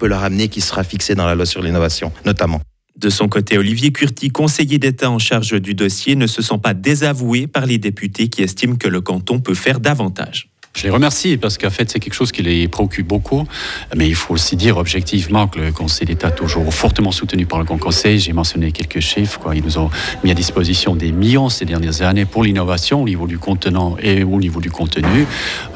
peut leur amener qui sera fixé dans la loi sur l'innovation, notamment. De son côté, Olivier Curti, conseiller d'État en charge du dossier, ne se sent pas désavoué par les députés qui estiment que le canton peut faire davantage. Je les remercie parce qu'en fait, c'est quelque chose qui les préoccupe beaucoup. Mais il faut aussi dire objectivement que le Conseil d'État est toujours fortement soutenu par le Grand Conseil. J'ai mentionné quelques chiffres. Ils nous ont mis à disposition des millions ces dernières années pour l'innovation au niveau du contenant et au niveau du contenu.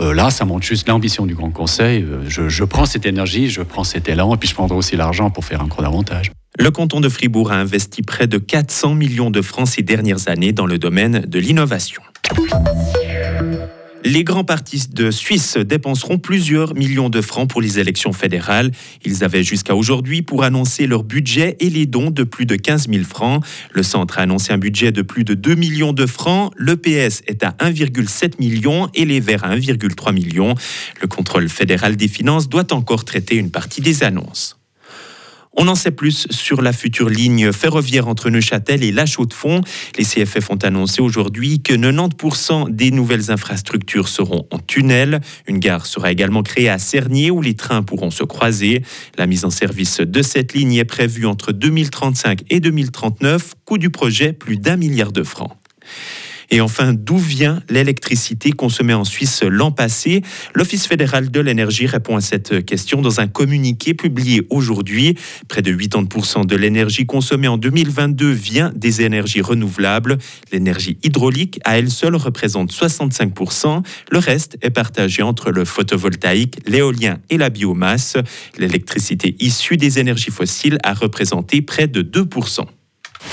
Euh, là, ça montre juste l'ambition du Grand Conseil. Euh, je, je prends cette énergie, je prends cet élan et puis je prendrai aussi l'argent pour faire encore davantage. Le canton de Fribourg a investi près de 400 millions de francs ces dernières années dans le domaine de l'innovation. Les grands partis de Suisse dépenseront plusieurs millions de francs pour les élections fédérales. Ils avaient jusqu'à aujourd'hui pour annoncer leur budget et les dons de plus de 15 000 francs. Le centre a annoncé un budget de plus de 2 millions de francs. Le PS est à 1,7 million et les Verts à 1,3 million. Le contrôle fédéral des finances doit encore traiter une partie des annonces. On en sait plus sur la future ligne ferroviaire entre Neuchâtel et La Chaux-de-Fonds. Les CFF ont annoncé aujourd'hui que 90% des nouvelles infrastructures seront en tunnel. Une gare sera également créée à Cernier où les trains pourront se croiser. La mise en service de cette ligne est prévue entre 2035 et 2039. Coût du projet plus d'un milliard de francs. Et enfin, d'où vient l'électricité consommée en Suisse l'an passé? L'Office fédéral de l'énergie répond à cette question dans un communiqué publié aujourd'hui. Près de 80% de l'énergie consommée en 2022 vient des énergies renouvelables. L'énergie hydraulique, à elle seule, représente 65%. Le reste est partagé entre le photovoltaïque, l'éolien et la biomasse. L'électricité issue des énergies fossiles a représenté près de 2%.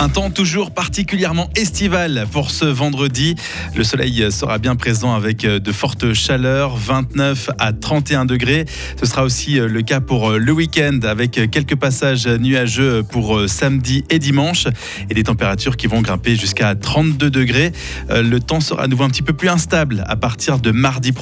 un temps toujours particulièrement estival pour ce vendredi. Le soleil sera bien présent avec euh, de fortes chaleurs, 29 à 31 degrés. Ce sera aussi euh, le cas pour euh, le week-end avec quelques passages nuageux pour samedi et dimanche et des températures qui vont grimper jusqu'à 32 degrés. Le temps sera à nouveau un petit peu plus instable à partir de mardi prochain.